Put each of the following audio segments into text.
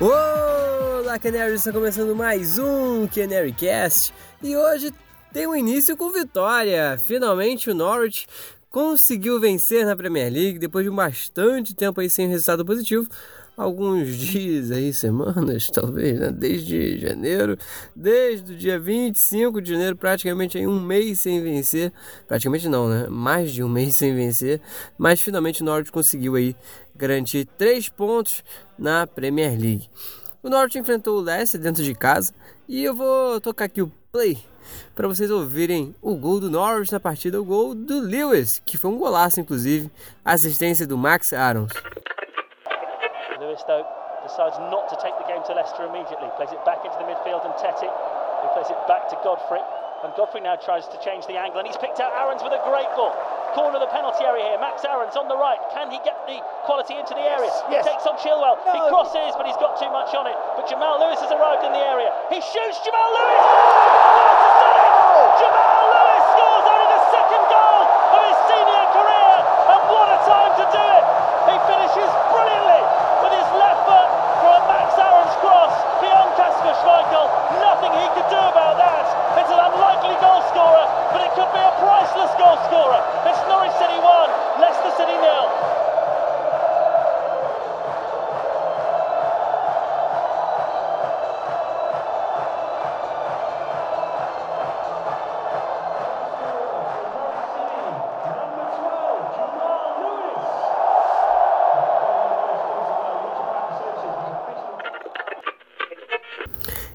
Olá, Canaries! Está começando mais um Canary Cast e hoje tem um início com vitória. Finalmente o Norwich conseguiu vencer na Premier League depois de bastante tempo aí sem resultado positivo. Alguns dias aí, semanas, talvez, né? Desde janeiro, desde o dia 25 de janeiro, praticamente aí um mês sem vencer. Praticamente não, né? Mais de um mês sem vencer. Mas finalmente o Norwich conseguiu aí garantir três pontos na Premier League. O Norte enfrentou o Leicester dentro de casa e eu vou tocar aqui o play para vocês ouvirem o gol do Norwich na partida, o gol do Lewis, que foi um golaço inclusive, assistência do Max Arons. Lewis though decides not to take the game to Leicester immediately, plays it back into the midfield and Tetty, who plays it back to Godfrey. And Godfrey now tries to change the angle, and he's picked out Aarons with a great ball. Corner of the penalty area here. Max Aarons on the right. Can he get the quality into the area? Yes. He takes on Chilwell. No. He crosses, but he's got too much on it. But Jamal Lewis has arrived in the area. He shoots Jamal Lewis. Jamal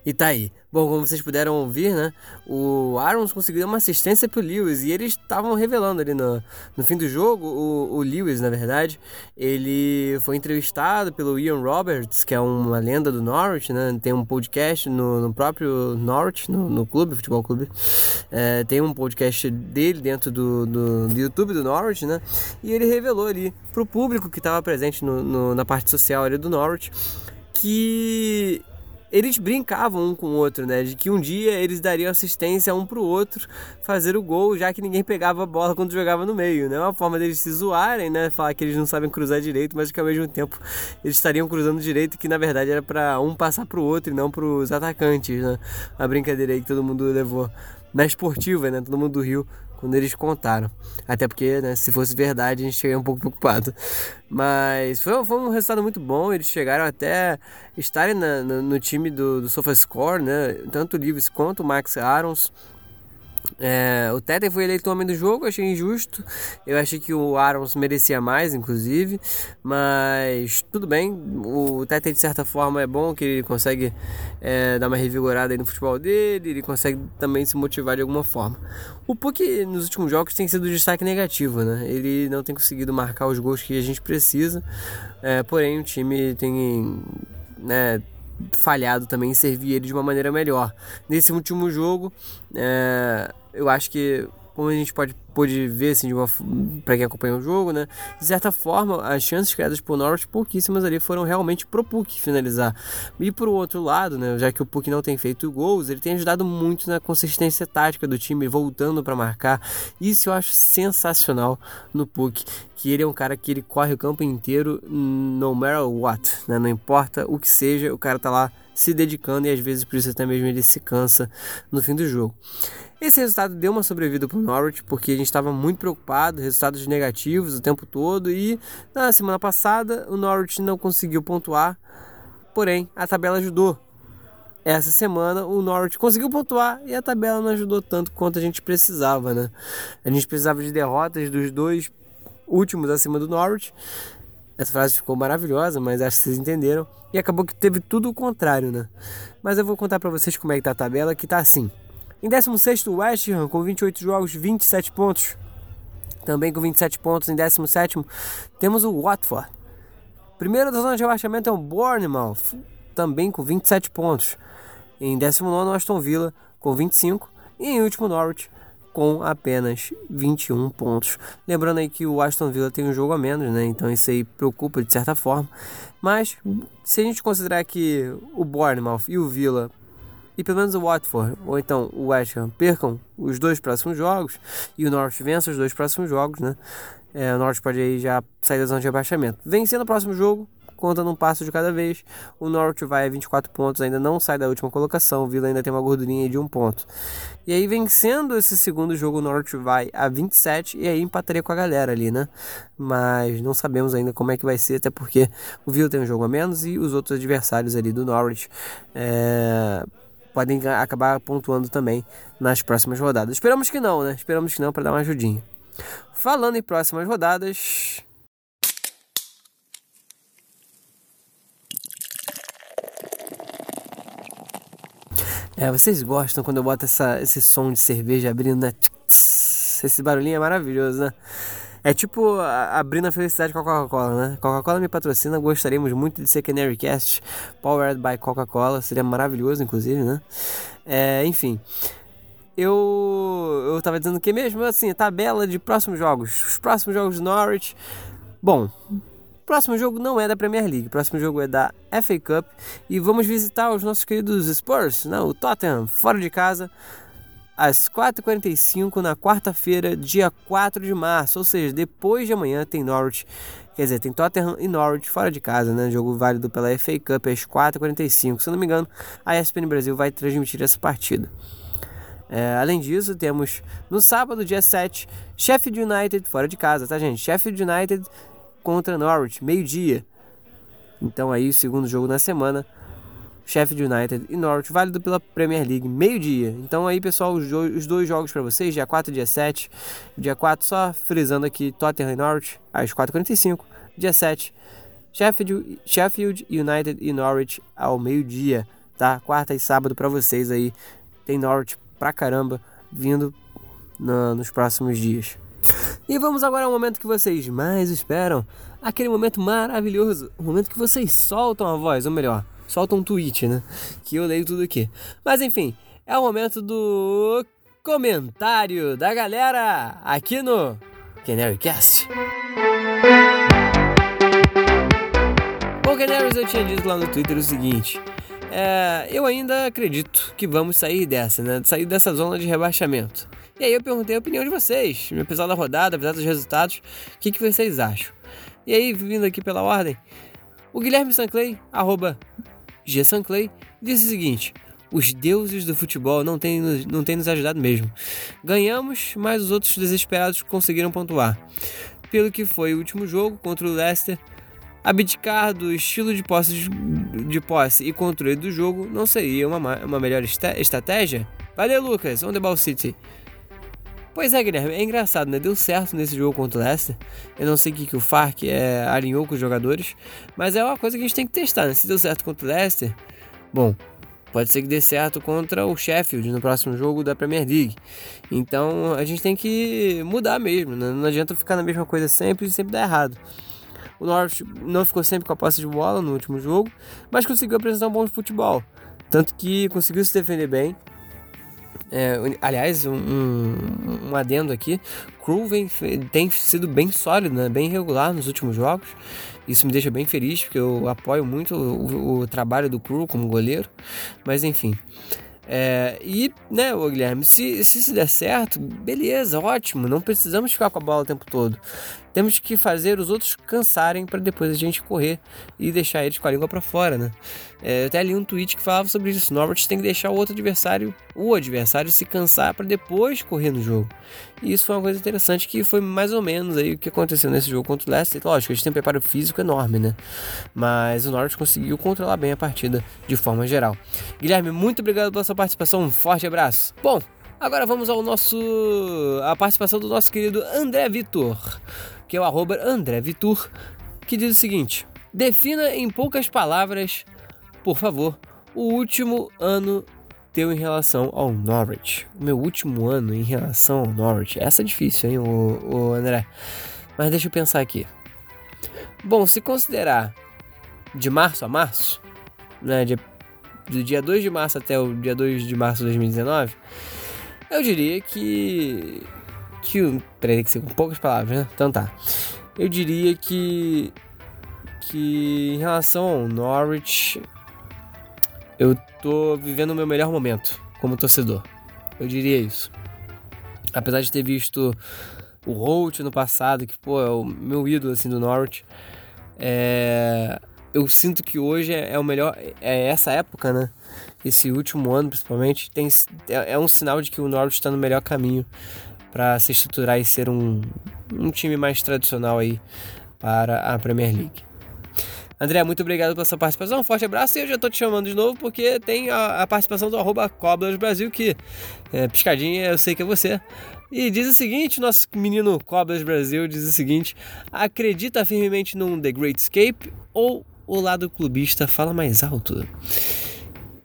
E tá aí. Bom, como vocês puderam ouvir, né? O Arons conseguiu uma assistência pro Lewis e eles estavam revelando ali no, no fim do jogo. O, o Lewis, na verdade, ele foi entrevistado pelo Ian Roberts, que é uma lenda do Norwich, né? Tem um podcast no, no próprio Norwich, no, no clube, futebol clube. É, tem um podcast dele dentro do, do, do, YouTube do Norwich, né? E ele revelou ali pro público que estava presente no, no, na parte social ali do Norwich que eles brincavam um com o outro, né? De que um dia eles dariam assistência um pro outro fazer o gol, já que ninguém pegava a bola quando jogava no meio, né? Uma forma deles se zoarem, né? Falar que eles não sabem cruzar direito, mas que ao mesmo tempo eles estariam cruzando direito, que na verdade era para um passar pro outro e não pros atacantes, né? A brincadeira aí que todo mundo levou na esportiva, né? Todo mundo do Rio quando eles contaram. Até porque, né, se fosse verdade, a gente chegaria um pouco preocupado. Mas foi, foi um resultado muito bom. Eles chegaram até estarem na, no, no, time do, do SofaScore, né? Tanto o Lewis quanto o Max Arons. É, o Tete foi eleito o homem do jogo, achei injusto. Eu achei que o Arons merecia mais, inclusive. Mas tudo bem. O Tete, de certa forma, é bom que ele consegue é, dar uma revigorada no futebol dele. Ele consegue também se motivar de alguma forma. O Puck nos últimos jogos tem sido destaque negativo, né? Ele não tem conseguido marcar os gols que a gente precisa. É, porém, o time tem. Né, falhado também servir ele de uma maneira melhor. Nesse último jogo, é, eu acho que como a gente pode, pode ver assim, para quem acompanha o jogo, né? De certa forma, as chances criadas por Norwich, pouquíssimas ali, foram realmente pro Puck finalizar. E por outro lado, né? Já que o Puck não tem feito gols, ele tem ajudado muito na consistência tática do time, voltando para marcar. Isso eu acho sensacional no Puck, que ele é um cara que ele corre o campo inteiro, no matter what, né? Não importa o que seja, o cara tá lá se dedicando e às vezes por isso até mesmo ele se cansa no fim do jogo. Esse resultado deu uma sobrevida para o Norwich, porque a gente estava muito preocupado, resultados negativos o tempo todo, e na semana passada o Norwich não conseguiu pontuar, porém a tabela ajudou. Essa semana o Norwich conseguiu pontuar e a tabela não ajudou tanto quanto a gente precisava, né? A gente precisava de derrotas dos dois últimos acima do Norwich. Essa frase ficou maravilhosa, mas acho que vocês entenderam. E acabou que teve tudo o contrário, né? Mas eu vou contar para vocês como é que tá a tabela, que tá assim. Em 16 o West Ham com 28 jogos, 27 pontos. Também com 27 pontos em 17 temos o Watford. Primeiro da zona de rebaixamento é o Bournemouth, também com 27 pontos. Em 19 o Aston Villa com 25 e em último Norwich com apenas 21 pontos. Lembrando aí que o Aston Villa tem um jogo a menos, né? Então isso aí preocupa de certa forma. Mas se a gente considerar que o Bournemouth e o Villa e pelo menos o Watford ou então o West Ham percam os dois próximos jogos e o Norwich vença os dois próximos jogos, né? É, o Norwich pode aí já sair da zona de rebaixamento. Vencendo o próximo jogo, conta num passo de cada vez. O Norwich vai a 24 pontos, ainda não sai da última colocação. O Villa ainda tem uma gordurinha de um ponto. E aí, vencendo esse segundo jogo, o Norwich vai a 27 e aí empataria com a galera ali, né? Mas não sabemos ainda como é que vai ser, até porque o Villa tem um jogo a menos e os outros adversários ali do Norwich. É podem acabar pontuando também nas próximas rodadas. Esperamos que não, né? Esperamos que não para dar uma ajudinha. Falando em próximas rodadas. É, vocês gostam quando eu boto essa, esse som de cerveja abrindo, né? Esse barulhinho é maravilhoso, né? É tipo abrindo a felicidade com a Coca-Cola, né? Coca-Cola me patrocina, gostaríamos muito de ser Canary Cast, powered by Coca-Cola, seria maravilhoso, inclusive, né? É, enfim, eu eu tava dizendo que mesmo assim, tabela de próximos jogos, os próximos jogos do Norwich. Bom, próximo jogo não é da Premier League, próximo jogo é da FA Cup e vamos visitar os nossos queridos Spurs, não, o Tottenham, fora de casa às 4h45 na quarta-feira, dia 4 de março. Ou seja, depois de amanhã tem Norwich. Quer dizer, tem Tottenham e Norwich fora de casa, né? Jogo válido pela FA Cup às 4h45. Se não me engano, a ESPN Brasil vai transmitir essa partida. É, além disso, temos no sábado, dia 7, Sheffield United fora de casa, tá, gente? Sheffield United contra Norwich, meio-dia. Então aí o segundo jogo na semana Sheffield United e Norwich, válido pela Premier League, meio-dia. Então aí, pessoal, os, dois jogos para vocês, dia 4 e dia 7. Dia 4, só frisando aqui, Tottenham e Norwich, às 4h45. Dia 7, Sheffield, Sheffield United e Norwich ao meio-dia, tá? Quarta e sábado para vocês aí. Tem Norwich pra caramba vindo no, nos próximos dias. E vamos agora ao momento que vocês mais esperam, aquele momento maravilhoso, o momento que vocês soltam a voz, ou melhor, solta um tweet, né? Que eu leio tudo aqui. Mas enfim, é o momento do comentário da galera aqui no Canarycast. Bom, Canaries, eu tinha dito lá no Twitter o seguinte. É, eu ainda acredito que vamos sair dessa, né? Sair dessa zona de rebaixamento. E aí eu perguntei a opinião de vocês, apesar da rodada, apesar dos resultados, o que, que vocês acham? E aí, vindo aqui pela ordem, o Guilherme Sanclay, arroba G. Sanclay, disse o seguinte: os deuses do futebol não têm, não têm nos ajudado mesmo. Ganhamos, mas os outros desesperados conseguiram pontuar. Pelo que foi o último jogo contra o Leicester, abdicar do estilo de posse, de, posse e controle do jogo não seria uma, uma melhor estratégia? Valeu, Lucas, on the ball city. Pois é, Guilherme, é engraçado, né? Deu certo nesse jogo contra o Leicester. Eu não sei o que, que o Farc é, alinhou com os jogadores, mas é uma coisa que a gente tem que testar, né? Se deu certo contra o Leicester, bom, pode ser que dê certo contra o Sheffield no próximo jogo da Premier League. Então a gente tem que mudar mesmo, né? não adianta ficar na mesma coisa sempre e sempre dar errado. O Norwich não ficou sempre com a posse de bola no último jogo, mas conseguiu apresentar um bom futebol. Tanto que conseguiu se defender bem é, aliás, um, um, adendo aqui: Crew vem, tem sido bem sólido, né? bem regular nos últimos jogos. Isso me deixa bem feliz, porque eu apoio muito o, o trabalho do Crew como goleiro. Mas enfim. É, e, né, o Guilherme, se, se isso der certo, beleza, ótimo, não precisamos ficar com a bola o tempo todo. Temos que fazer os outros cansarem para depois a gente correr e deixar eles com a língua para fora, né? É, eu até li um tweet que falava sobre isso. Norwich tem que deixar o outro adversário, o adversário, se cansar para depois correr no jogo. E isso foi uma coisa interessante que foi mais ou menos aí o que aconteceu nesse jogo contra o Leicester. Lógico, eles têm um preparo físico enorme, né? Mas o Norwich conseguiu controlar bem a partida de forma geral. Guilherme, muito obrigado pela sua participação. Um forte abraço. Bom, Agora vamos ao nosso a participação do nosso querido André Vitor que é o arroba André Vitur, que diz o seguinte: Defina em poucas palavras, por favor, o último ano teu em relação ao Norwich. O meu último ano em relação ao Norwich. Essa é difícil, hein, o, o André? Mas deixa eu pensar aqui. Bom, se considerar de março a março, né, de, do dia 2 de março até o dia 2 de março de 2019, Eu diria que. que peraí, que ser com poucas palavras, né? Então tá. Eu diria que. que em relação ao Norwich, eu tô vivendo o meu melhor momento como torcedor. Eu diria isso. Apesar de ter visto o Holt no passado, que pô, é o meu ídolo assim do Norwich, é... eu sinto que hoje é, é o melhor, é essa época, né? Esse último ano, principalmente, tem, é, é um sinal de que o Norwich está no melhor caminho para se estruturar e ser um, um time mais tradicional aí para a Premier League. André, muito obrigado pela sua participação. Um forte abraço e eu já tô te chamando de novo porque tem a, a participação do arroba Brasil, que é, piscadinha eu sei que é você. E diz o seguinte, nosso menino Cobras Brasil diz o seguinte: acredita firmemente num The Great Escape ou o lado clubista fala mais alto?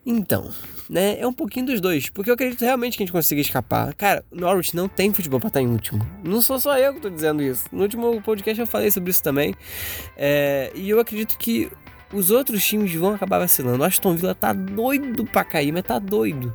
Então, né? É um pouquinho dos dois, porque eu acredito realmente que a gente consiga escapar. Cara, Norwich não tem futebol para estar em último. Não sou só eu que tô dizendo isso. No último podcast eu falei sobre isso também. É, e eu acredito que os outros times vão acabar vacilando. O Aston Villa tá doido pra cair, mas tá doido.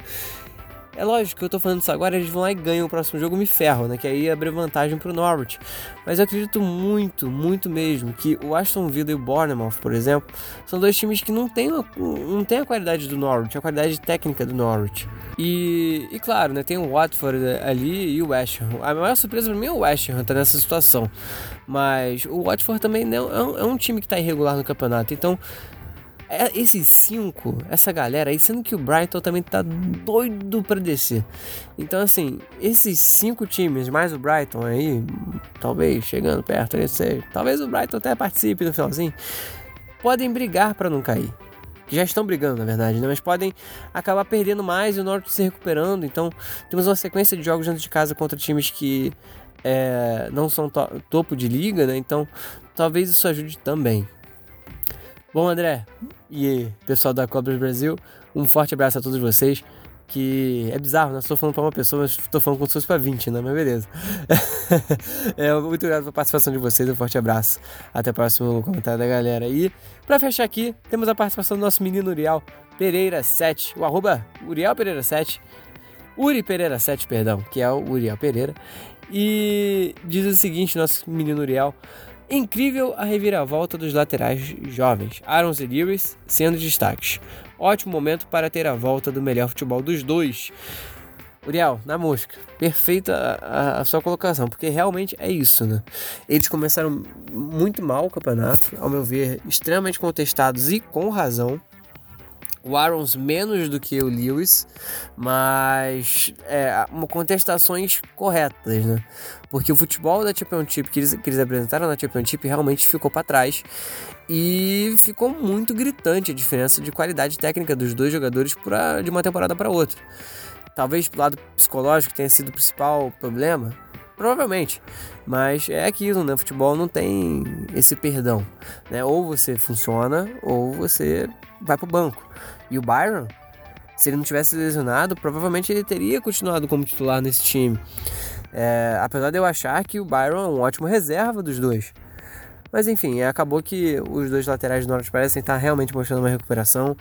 É lógico que eu tô falando isso agora, eles vão lá e ganham o próximo jogo, me ferro, né? Que aí abre vantagem pro Norwich. Mas eu acredito muito, muito mesmo que o Aston Villa e o Bournemouth, por exemplo, são dois times que não têm, não têm a qualidade do Norwich, a qualidade técnica do Norwich. E, e claro, né? Tem o Watford ali e o West Ham. A maior surpresa pra mim é o West Ham tá nessa situação. Mas o Watford também é um, é um time que tá irregular no campeonato. Então esses cinco, essa galera aí, sendo que o Brighton também tá doido para descer. Então, assim, esses cinco times, mais o Brighton aí, talvez chegando perto, não sei, talvez o Brighton até participe no finalzinho, podem brigar para não cair. Já estão brigando, na verdade, né? mas podem acabar perdendo mais e o Norte se recuperando. Então, temos uma sequência de jogos dentro de casa contra times que é, não são to topo de liga, né? Então, talvez isso ajude também. Bom, André e pessoal da Cobras Brasil, um forte abraço a todos vocês. Que é bizarro, né? Estou falando para uma pessoa, mas estou falando como se fosse para 20, né? Mas beleza. é, muito obrigado pela participação de vocês, um forte abraço. Até o próximo comentário da galera. E para fechar aqui, temos a participação do nosso menino Uriel Pereira 7, o arroba Uriel Pereira 7, Uri Pereira 7, perdão, que é o Uriel Pereira. E diz o seguinte, nosso menino Uriel. Incrível a reviravolta dos laterais jovens, Arons e Lewis sendo destaques. Ótimo momento para ter a volta do melhor futebol dos dois. Uriel, na música, perfeita a, a, sua colocação, porque realmente é isso, né? Eles começaram muito mal o campeonato, ao meu ver, extremamente contestados e com razão o Arons menos do que o Lewis, mas é, contestações corretas, né? Porque o futebol da Championship que eles, que eles apresentaram na Championship realmente ficou para trás e ficou muito gritante a diferença de qualidade técnica dos dois jogadores pra, de uma temporada para outra. Talvez pelo lado psicológico tenha sido o principal problema, Provavelmente. Mas é aquilo, né? Futebol não tem esse perdão. Né? Ou você funciona, ou você vai pro banco. E o Byron, se ele não tivesse lesionado, provavelmente ele teria continuado como titular nesse time. É, apesar de eu achar que o Byron é um ótimo reserva dos dois. Mas enfim, acabou que os dois laterais do Norte parecem estar realmente mostrando uma recuperação.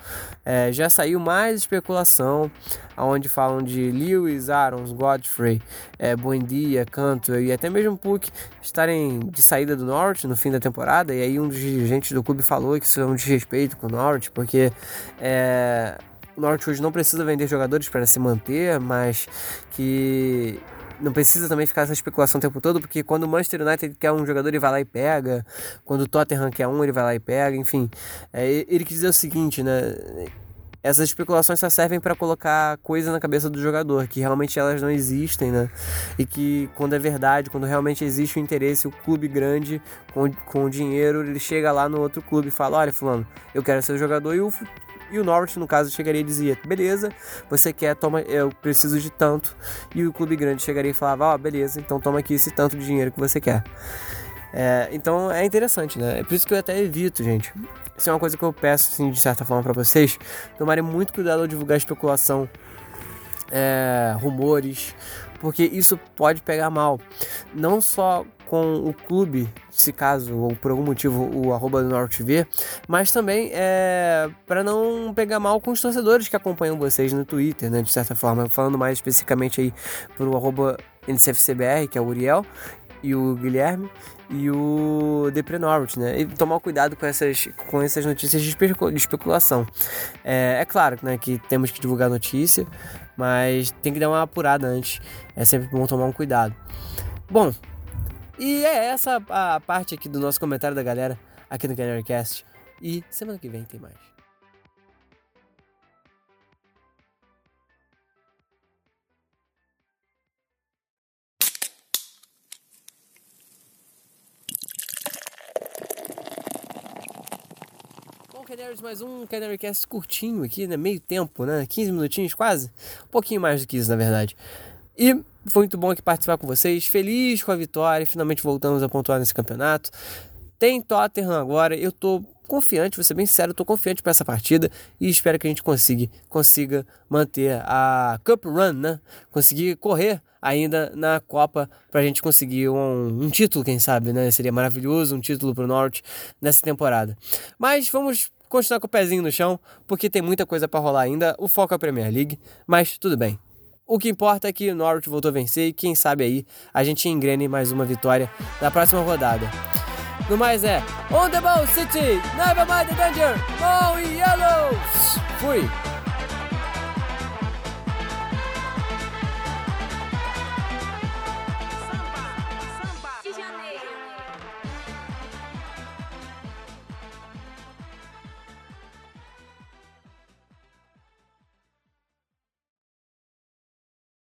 É, já saiu mais especulação, onde falam de Lewis, Arons, Godfrey, é, Buendia, Canto e até mesmo Puck estarem de saída do Norte no fim da temporada. E aí um dos dirigentes do clube falou que isso é um desrespeito com o Norte, porque é, o Norte hoje não precisa vender jogadores para se manter, mas que não precisa também ficar essa especulação o tempo todo, porque quando o Manchester United quer um jogador, ele vai lá e pega. Quando o Tottenham quer um, ele vai lá e pega. Enfim, é, ele quis dizer o seguinte, né? Essas especulações só servem para colocar coisa na cabeça do jogador, que realmente elas não existem, né? E que quando é verdade, quando realmente existe o interesse, o clube grande com, com dinheiro, ele chega lá no outro clube e fala: Olha, Fulano, eu quero ser o jogador, e o e o Norwich, no caso, chegaria e dizia: beleza, você quer, toma, eu preciso de tanto. E o clube grande chegaria e falava: ó, oh, beleza, então toma aqui esse tanto de dinheiro que você quer. É, então é interessante, né? É por isso que eu até evito, gente. Isso é uma coisa que eu peço, assim, de certa forma, para vocês. Tomarem muito cuidado ao divulgar especulação, é, rumores, porque isso pode pegar mal. Não só com o clube, se caso ou por algum motivo o arroba do Norte vê, mas também é para não pegar mal com os torcedores que acompanham vocês no Twitter, né, de certa forma, falando mais especificamente aí pro arroba NCFCBR, que é o Uriel, e o Guilherme e o Depre Norwich, né? E tomar cuidado com essas, com essas notícias de, especulação. É, é claro né, que temos que divulgar notícia, mas tem que dar uma apurada antes. É sempre bom tomar um cuidado. Bom, e é essa a parte aqui do nosso comentário da galera aqui no Canarycast. E semana que vem tem mais. Canaries, mais um Canarycast curtinho aqui, né? Meio tempo, né? 15 minutinhos quase. Um pouquinho mais do que isso, na verdade. E foi muito bom aqui participar com vocês. Feliz com a vitória. Finalmente voltamos a pontuar nesse campeonato. Tem Tottenham agora. Eu tô confiante, vou ser bem sincero, tô confiante para essa partida e espero que a gente consiga, consiga manter a Cup Run, né? Conseguir correr ainda na Copa para a gente conseguir um, um, título, quem sabe, né? Seria maravilhoso um título para o Norte nessa temporada. Mas vamos continuar com o pezinho no chão, porque tem muita coisa para rolar ainda. O foco é a Premier League, mas tudo bem. O que importa é que o Norwich voltou a vencer e quem sabe aí a gente engrene mais uma vitória na próxima rodada. No mais é On the ball, City! Never mind the danger! Go Yellows! Fui!